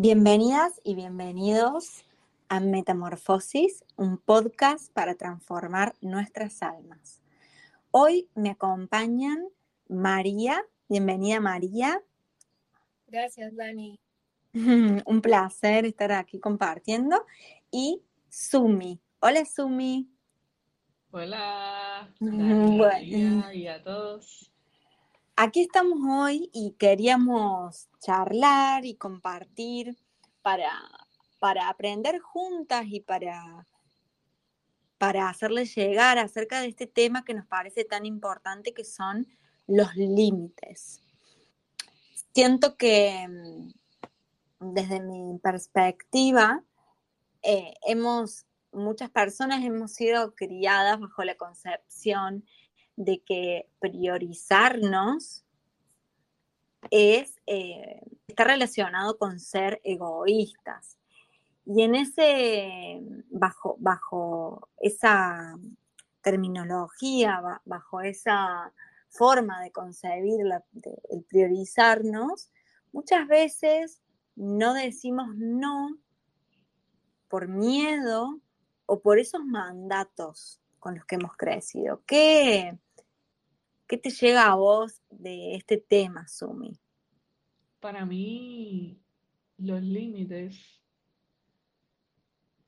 Bienvenidas y bienvenidos a Metamorfosis, un podcast para transformar nuestras almas. Hoy me acompañan María. Bienvenida María. Gracias, Dani. Un placer estar aquí compartiendo. Y Sumi. Hola, Sumi. Hola, Dani, y a todos. Aquí estamos hoy y queríamos charlar y compartir para, para aprender juntas y para, para hacerles llegar acerca de este tema que nos parece tan importante que son los límites. Siento que mm, desde mi perspectiva, eh, hemos, muchas personas hemos sido criadas bajo la concepción de que priorizarnos es, eh, está relacionado con ser egoístas. Y en ese, bajo, bajo esa terminología, bajo esa forma de concebir el priorizarnos, muchas veces no decimos no por miedo o por esos mandatos con los que hemos crecido. ¿Qué, ¿Qué te llega a vos de este tema, Sumi? Para mí, los límites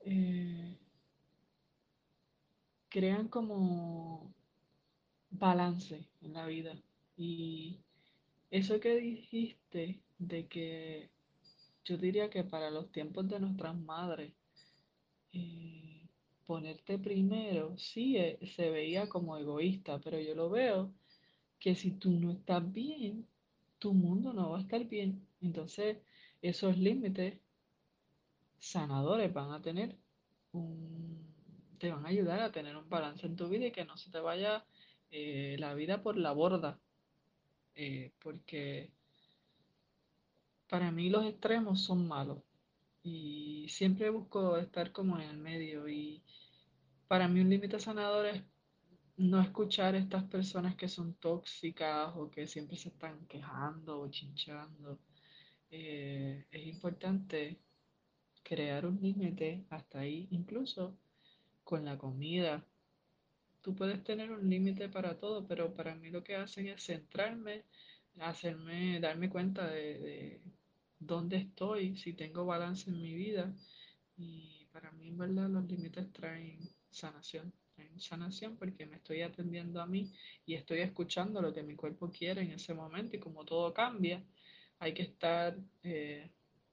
eh, crean como balance en la vida. Y eso que dijiste de que yo diría que para los tiempos de nuestras madres, eh, ponerte primero, sí eh, se veía como egoísta, pero yo lo veo que si tú no estás bien, tu mundo no va a estar bien. Entonces, esos límites sanadores van a tener un, te van a ayudar a tener un balance en tu vida y que no se te vaya eh, la vida por la borda. Eh, porque para mí los extremos son malos y siempre busco estar como en el medio y para mí un límite sanador es no escuchar a estas personas que son tóxicas o que siempre se están quejando o chinchando. Eh, es importante crear un límite hasta ahí, incluso con la comida. Tú puedes tener un límite para todo, pero para mí lo que hacen es centrarme, hacerme, darme cuenta de, de dónde estoy, si tengo balance en mi vida. Y para mí, en verdad, los límites traen sanación en sanación porque me estoy atendiendo a mí y estoy escuchando lo que mi cuerpo quiere en ese momento y como todo cambia, hay que estar eh,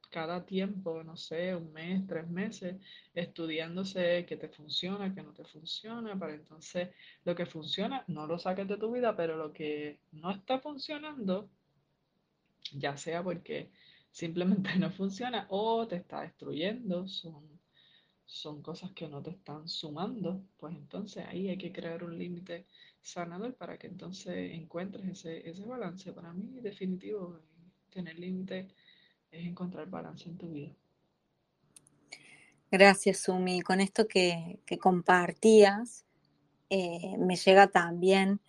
cada tiempo, no sé, un mes, tres meses, estudiándose qué te funciona, qué no te funciona, para entonces lo que funciona no lo saques de tu vida, pero lo que no está funcionando, ya sea porque simplemente no funciona o te está destruyendo, son son cosas que no te están sumando, pues entonces ahí hay que crear un límite sanador para que entonces encuentres ese, ese balance. Para mí, definitivo, tener límite es encontrar balance en tu vida. Gracias, Sumi. Con esto que, compartías, eh, me llega también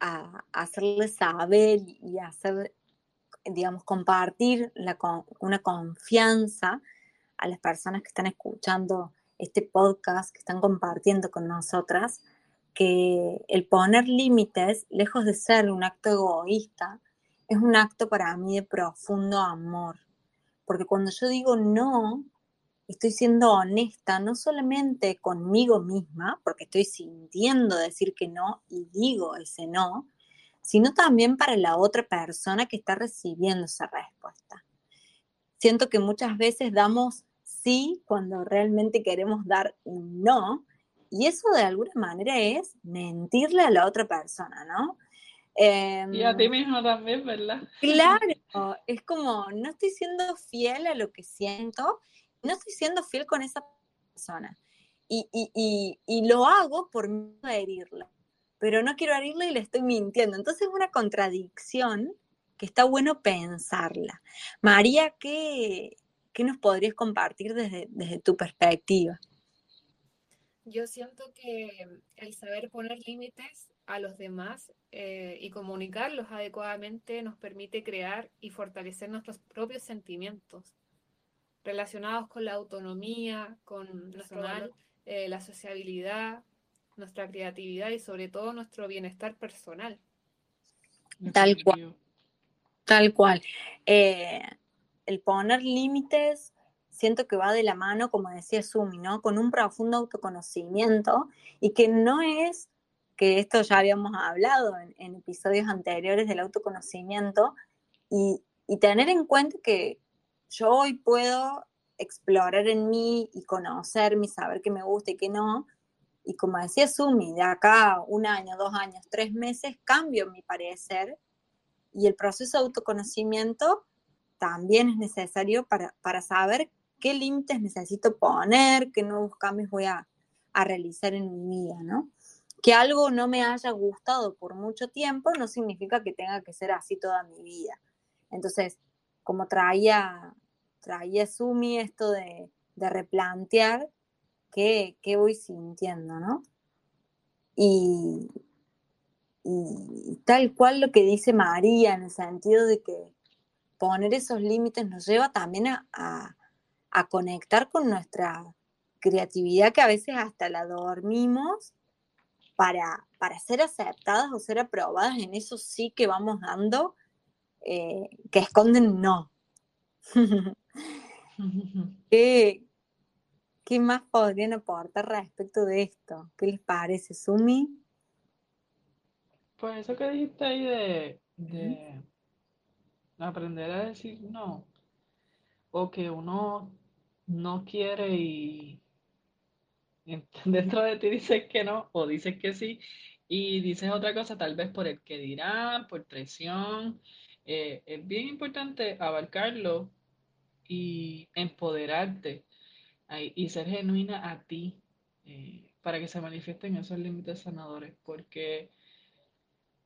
a, hacerle saber y hacer, digamos, compartir la, una confianza a las personas que están escuchando este podcast, que están compartiendo con nosotras, que el poner límites, lejos de ser un acto egoísta, es un acto para mí de profundo amor. Porque cuando yo digo no, estoy siendo honesta, no solamente conmigo misma, porque estoy sintiendo decir que no y digo ese no, sino también para la otra persona que está recibiendo esa respuesta. Siento que muchas veces damos sí cuando realmente queremos dar un no. Y eso de alguna manera es mentirle a la otra persona, ¿no? y a ti em, mismo también, ¿verdad? Claro, es como, no estoy siendo fiel a lo que siento, no estoy siendo fiel con esa persona. Y, y, y, lo hago por a herirla, pero no quiero herirla y le estoy mintiendo. Entonces es una contradicción que está bueno pensarla. María, ¿qué, ¿Qué nos podrías compartir desde, tu perspectiva? Yo siento que el saber poner límites a los demás eh, y comunicarlos adecuadamente nos permite crear y fortalecer nuestros propios sentimientos. relacionados con la autonomía, con nuestro eh, la sociabilidad, nuestra creatividad y sobre todo nuestro bienestar personal. Tal cual. Tal cual. Eh, el poner límites siento que va de la mano, como decía Sumi, ¿no? Con un profundo autoconocimiento y que no es, que esto ya habíamos hablado en, episodios anteriores del autoconocimiento, y, y tener en cuenta que yo hoy puedo explorar en mí y conocerme, saber qué me gusta y qué no. Y como decía Sumi, de acá un año, dos años, tres meses, cambio mi parecer y el proceso de autoconocimiento también es necesario para, para saber qué límites necesito poner, qué nuevos cambios voy a, a realizar en mi vida, ¿no? Que algo no me haya gustado por mucho tiempo no significa que tenga que ser así toda mi vida. Entonces, como traía traía Sumi esto de, replantear qué, voy sintiendo, ¿no? Y, tal cual lo que dice María, en el sentido de que poner esos límites nos lleva también a, conectar con nuestra creatividad que a veces hasta la dormimos para, para ser aceptadas o ser aprobadas en eso sí que vamos dando, eh, que esconden no. ¿Qué, ¿Qué más podrían aportar respecto de esto? ¿Qué les parece, Sumi? Pues eso que dijiste ahí de, de aprender a decir no, o que uno no quiere y dentro de ti dices que no, o dices que sí, y dices otra cosa, tal vez por el que dirán, por presión. Eh, es bien importante abarcarlo y empoderarte y ser genuina a ti eh, para que se manifiesten esos límites sanadores, porque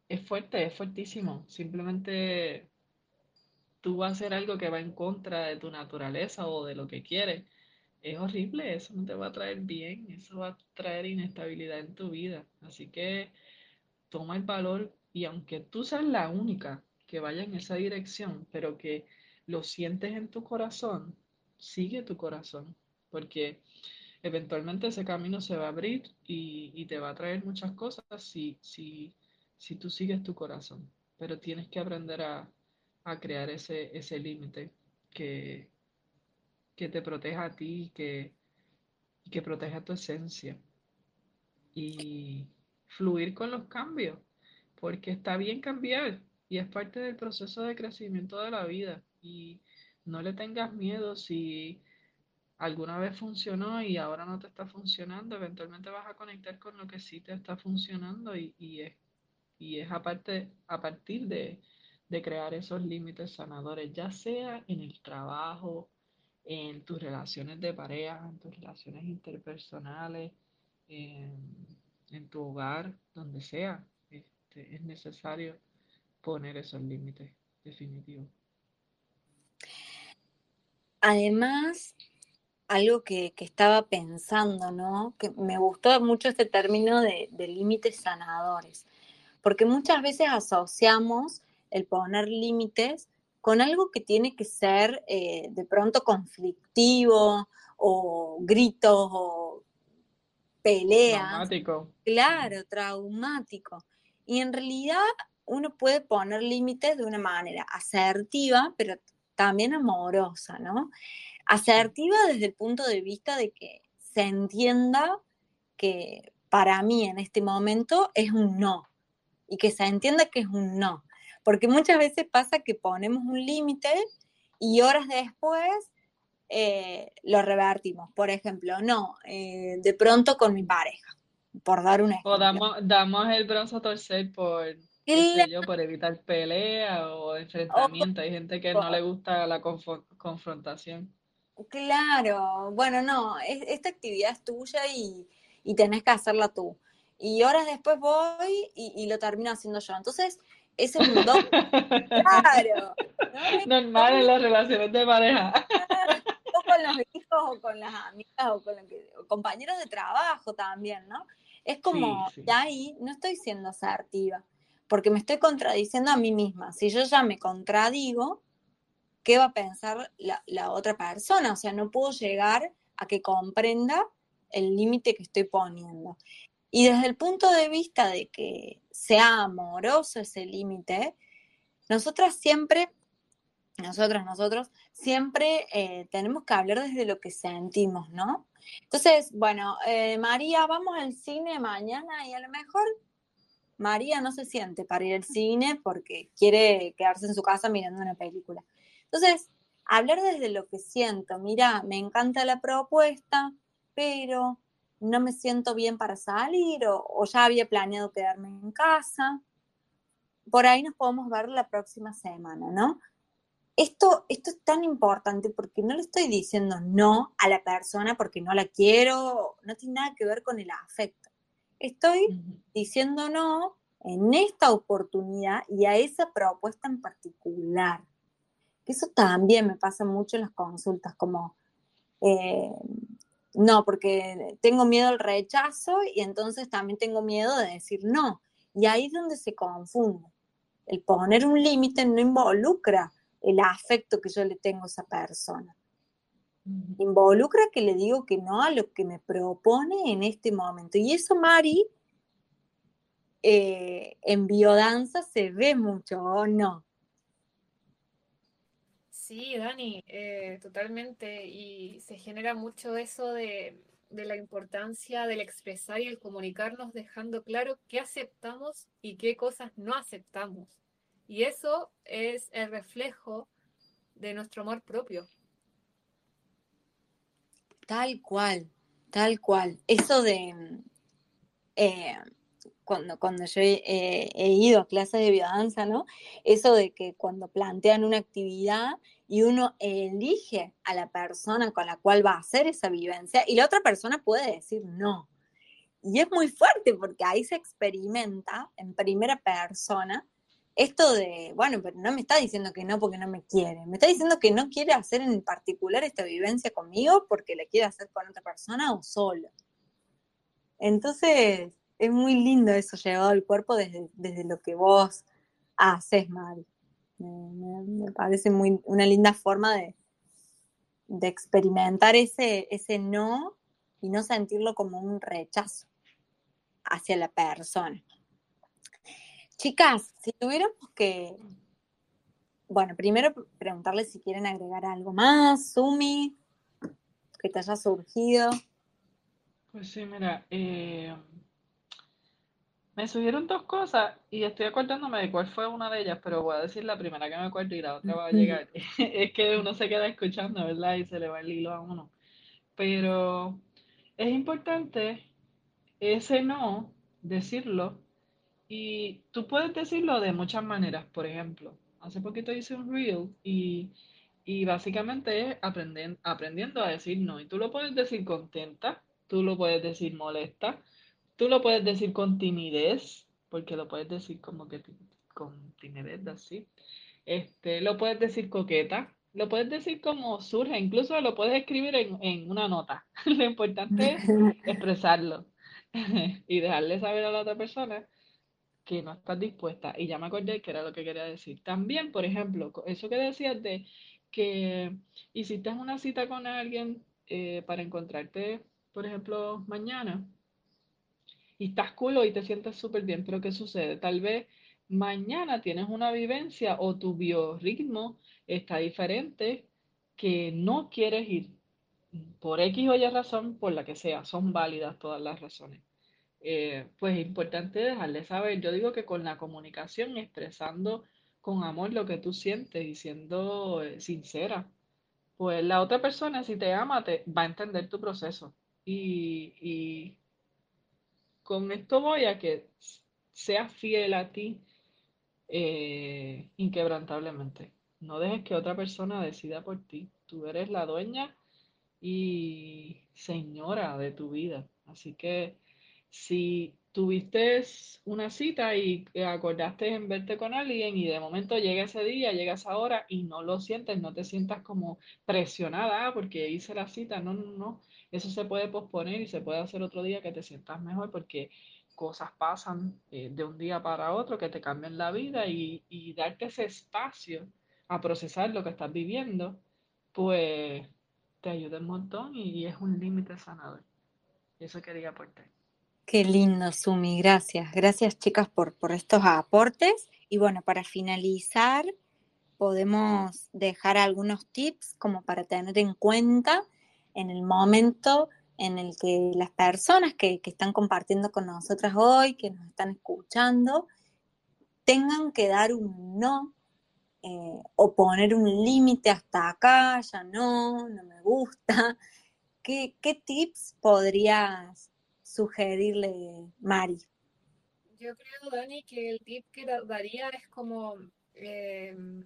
es fuerte, es fuertísimo. Simplemente tú vas a hacer algo que va en contra de tu naturaleza o de lo que quieres. Es horrible, eso no te va a traer bien, eso va a traer inestabilidad en tu vida. Así que toma el valor y aunque tú seas la única que vaya en esa dirección, pero que lo sientes en tu corazón, sigue tu corazón, porque eventualmente ese camino se va a abrir y, te va a traer muchas cosas si, si, si tú sigues tu corazón. Pero tienes que aprender a, crear ese, ese límite que, que te proteja a ti, que, que proteja tu esencia. Y fluir con los cambios, porque está bien cambiar y es parte del proceso de crecimiento de la vida y no le tengas miedo si alguna vez funcionó y ahora no te está funcionando, eventualmente vas a conectar con lo que sí te está funcionando y, es, y es aparte, a partir de, crear esos límites sanadores, ya sea en el trabajo, en tus relaciones de pareja, en tus relaciones interpersonales, en, tu hogar, donde sea, este, es necesario poner esos límites definitivos. Además, algo que, estaba pensando, ¿no? Que me gustó mucho este término de, límites sanadores, porque muchas veces asociamos el poner límites con algo que tiene que ser eh, de pronto conflictivo o gritos o peleas. Traumático. Claro, traumático. Y en realidad uno puede poner límites de una manera asertiva, pero también amorosa, ¿no? Asertiva desde el punto de vista de que se entienda que para mí en este momento es un no y que se entienda que es un no. Porque muchas veces pasa que ponemos un límite y horas después eh, lo revertimos. Por ejemplo, no, eh, de pronto con mi pareja, por dar un ejemplo. O damos, el brazo a torcer por yo, por evitar pelea o enfrentamiento. Hay gente que no le gusta la confrontación. Claro, bueno, no, esta actividad es tuya y, tenés que hacerla tú. Y horas después voy y, lo termino haciendo yo. Entonces, ese es un don. claro. Normal en las relaciones de pareja. o con los hijos, o con las amigas, o con los compañeros de trabajo también, ¿no? Es como, de ahí no estoy siendo asertiva porque me estoy contradiciendo a mí misma. Si yo ya me contradigo, qué va a pensar la, la otra persona, o sea, no puedo llegar a que comprenda el límite que estoy poniendo. Y desde el punto de vista de que sea amoroso ese límite, nosotras siempre, nosotros, nosotros, siempre eh, tenemos que hablar desde lo que sentimos, ¿no? Entonces, bueno, eh, María, vamos al cine mañana y a lo mejor María no se siente para ir al cine porque quiere quedarse en su casa mirando una película. Entonces, hablar desde lo que siento, mira, me encanta la propuesta, pero no me siento bien para salir o, ya había planeado quedarme en casa. Por ahí nos podemos ver la próxima semana, ¿no? Esto, esto es tan importante porque no le estoy diciendo no a la persona porque no la quiero, no tiene nada que ver con el afecto. Estoy diciendo no en esta oportunidad y a esa propuesta en particular. Eso también me pasa mucho en las consultas, como eh, no, porque tengo miedo al rechazo y entonces también tengo miedo de decir no. Y ahí es donde se confunde. El poner un límite no involucra el afecto que yo le tengo a esa persona. Involucra que le digo que no a lo que me propone en este momento. Y eso, Mari, eh, en biodanza se ve mucho, ¿o no? Sí, Dani, eh, totalmente. Y se genera mucho eso de, la importancia del expresar y el comunicarnos dejando claro qué aceptamos y qué cosas no aceptamos. Y eso es el reflejo de nuestro amor propio. Tal cual, tal cual. Eso de eh, cuando, cuando yo he, ido a clases de biodanza, ¿no? Eso de que cuando plantean una actividad y uno elige a la persona con la cual va a hacer esa vivencia y la otra persona puede decir no. Y es muy fuerte porque ahí se experimenta en primera persona esto de, bueno, pero no me está diciendo que no porque no me quiere, me está diciendo que no quiere hacer en particular esta vivencia conmigo porque la quiere hacer con otra persona o solo. Entonces, es muy lindo eso llevado al cuerpo desde, lo que vos haces, mal. Me, parece muy, una linda forma de, de experimentar ese, ese no y no sentirlo como un rechazo hacia la persona. Chicas, si tuviéramos que, bueno, primero preguntarles si quieren agregar algo más, Sumi, que te haya surgido. Pues sí, mira, eh, me subieron dos cosas y estoy acordándome de cuál fue una de ellas, pero voy a decir la primera que me acuerdo y la otra va a llegar. es que uno se queda escuchando, ¿verdad? Y se le va el hilo a uno. Pero es importante ese no, decirlo. Y tú puedes decirlo de muchas maneras. Por ejemplo, hace poquito hice un reel y, y básicamente es aprender, aprendiendo a decir no. Y tú lo puedes decir contenta, tú lo puedes decir molesta Tú lo puedes decir con timidez, porque lo puedes decir como que con timidez, así. Este, lo puedes decir coqueta, lo puedes decir como surge, incluso lo puedes escribir en, una nota. lo importante es expresarlo y dejarle saber a la otra persona que no estás dispuesta. Y ya me acordé que era lo que quería decir. También, por ejemplo, eso que decías de que hiciste una cita con alguien eh, para encontrarte, por ejemplo, mañana y estás culo y te sientes súper bien, pero ¿qué sucede? Tal vez mañana tienes una vivencia o tu biorritmo está diferente que no quieres ir por X o Y razón, por la que sea, son válidas todas las razones. Eh, pues es importante dejarle saber, yo digo que con la comunicación, expresando con amor lo que tú sientes y siendo eh, sincera, pues la otra persona si te ama te va a entender tu proceso y con esto voy a que seas fiel a ti eh, inquebrantablemente. No dejes que otra persona decida por ti. Tú eres la dueña y señora de tu vida. Así que si tuviste una cita y acordaste en verte con alguien y de momento llega ese día, llega esa hora y no lo sientes, no te sientas como presionada ah, porque hice la cita, no, no, no. Eso se puede posponer y se puede hacer otro día que te sientas mejor porque cosas pasan eh, de un día para otro que te cambian la vida y, darte ese espacio a procesar lo que estás viviendo, pues te ayuda un montón y, es un límite sanador. Eso quería aportar. Qué lindo, Sumi, gracias. Gracias, chicas, por, por estos aportes. Y bueno, para finalizar, podemos dejar algunos tips como para tener en cuenta en el momento en el que las personas que, están compartiendo con nosotras hoy, que nos están escuchando, tengan que dar un no eh, o poner un límite hasta acá, ya no, no me gusta. ¿Qué, tips podrías sugerirle, Mari? Yo creo, Dani, que el tip que daría es como em,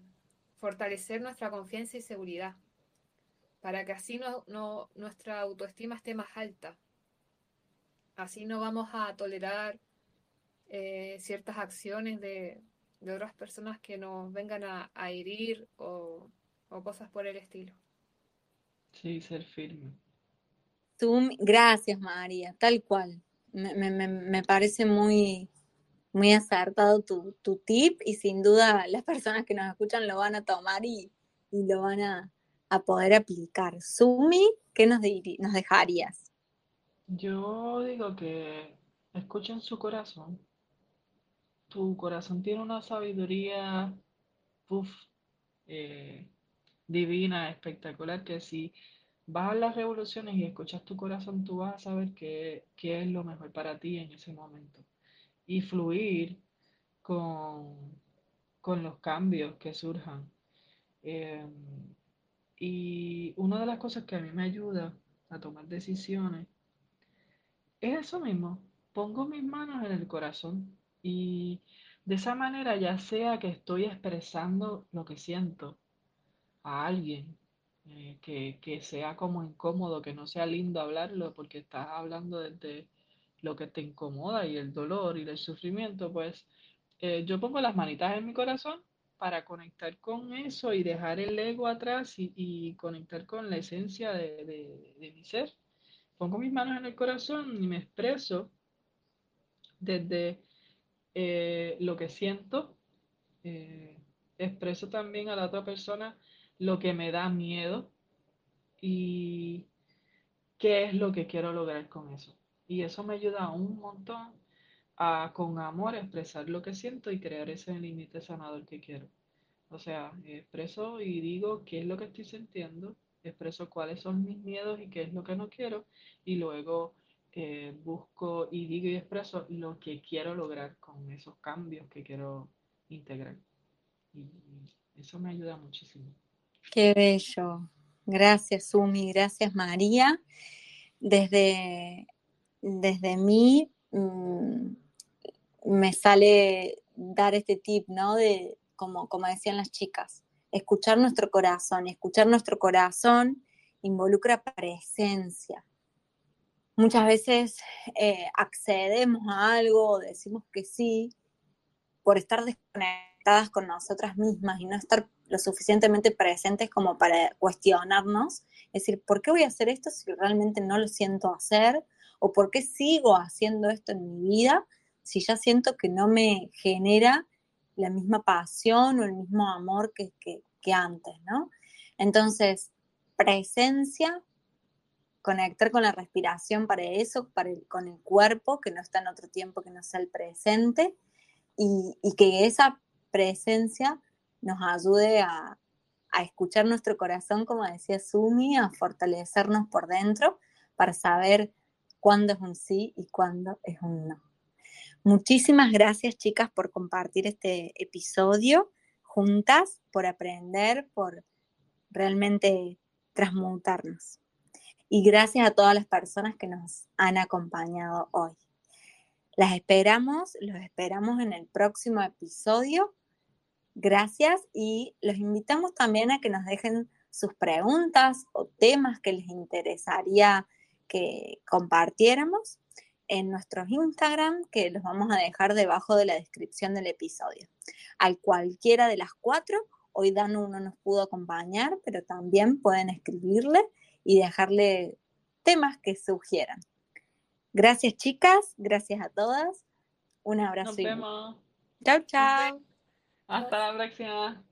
fortalecer nuestra confianza y seguridad, para que así no, nuestra autoestima esté más alta. Así no vamos a tolerar eh, ciertas acciones de, otras personas que nos vengan a, herir o, cosas por el estilo. Sí, ser firme. gracias María, tal cual. me parece muy, muy acertado tu, tip y sin duda las personas que nos escuchan lo van a tomar y, lo van a, poder aplicar. Sumi, ¿qué nos, nos dejarías? Yo digo que escuchen su corazón. Tu corazón tiene una sabiduría eh, divina, espectacular, que si vas a las revoluciones y escuchas tu corazón, tú vas a saber qué, qué es lo mejor para ti en ese momento y fluir con, los cambios que surjan. Em, y una de las cosas que a mí me ayuda a tomar decisiones es eso mismo. Pongo mis manos en el corazón y de esa manera ya sea que estoy expresando lo que siento a alguien, eh, que, que, sea como incómodo, que no sea lindo hablarlo porque estás hablando desde lo que te incomoda y el dolor y el sufrimiento, pues eh, yo pongo las manitas en mi corazón para conectar con eso y dejar el ego atrás y, conectar con la esencia de, mi ser. Pongo mis manos en el corazón y me expreso desde eh, lo que siento. Eh, expreso también a la otra persona lo que me da miedo y qué es lo que quiero lograr con eso. Y eso me ayuda un montón a con amor expresar lo que siento y crear ese límite sanador que quiero. O sea, expreso y digo qué es lo que estoy sintiendo, expreso cuáles son mis miedos y qué es lo que no quiero, y luego eh, busco y digo y expreso lo que quiero lograr con esos cambios que quiero integrar. Y eso me ayuda muchísimo. Qué bello. Gracias, Sumi. Gracias, María. Desde desde mí mm, me sale dar este tip, ¿no? De, como, como decían las chicas, escuchar nuestro corazón. Escuchar nuestro corazón involucra presencia. Muchas veces eh, accedemos a algo, decimos que sí, por estar desconectadas con nosotras mismas y no estar lo suficientemente presentes como para cuestionarnos, es decir, ¿por qué voy a hacer esto si realmente no lo siento hacer? o por qué sigo haciendo esto en mi vida si ya siento que no me genera la misma pasión o el mismo amor que, antes, ¿no? Entonces, presencia, conectar con la respiración para eso, con el cuerpo, que no está en otro tiempo que no sea el presente, y, que esa presencia nos ayude a, a, escuchar nuestro corazón, como decía Sumi, a fortalecernos por dentro para saber cuándo es un sí y cuándo es un no. Muchísimas gracias chicas por compartir este episodio juntas, por aprender, por realmente transmutarnos. Y gracias a todas las personas que nos han acompañado hoy. Las esperamos, los esperamos en el próximo episodio. Gracias y los invitamos también a que nos dejen sus preguntas o temas que les interesaría que compartiéramos en nuestros Instagram, que los vamos a dejar debajo de la descripción del episodio. Al cualquiera de las cuatro, hoy Danu no nos pudo acompañar, pero también pueden escribirle y dejarle temas que sugieran. Gracias chicas, gracias a todas. Un abrazo. Nos vemos. Chao, chao. Hasta la próxima.